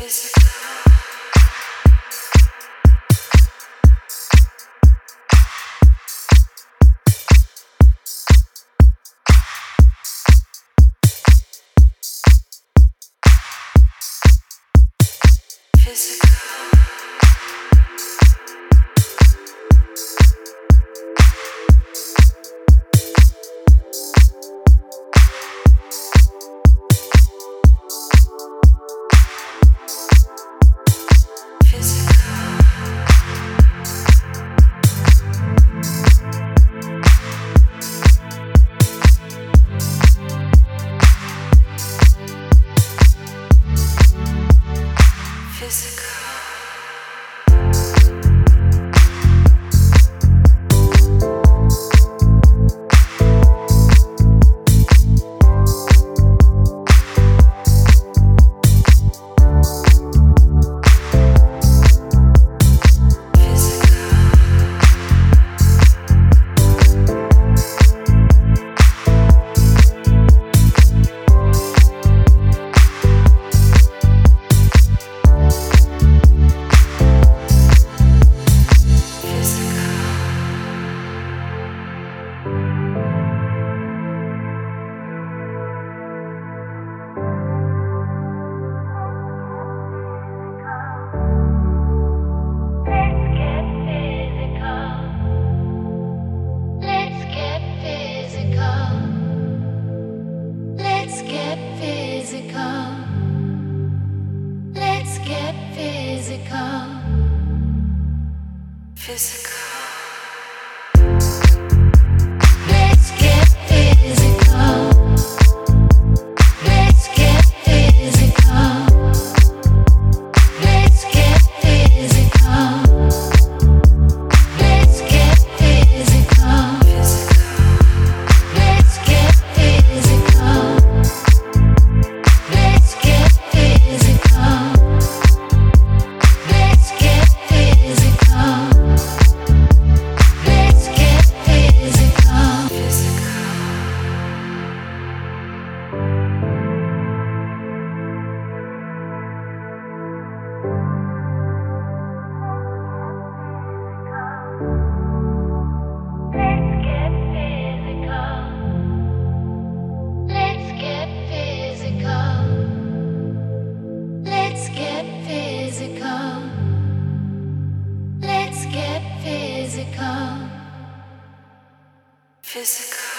physical. physical. physical, physical. Physical.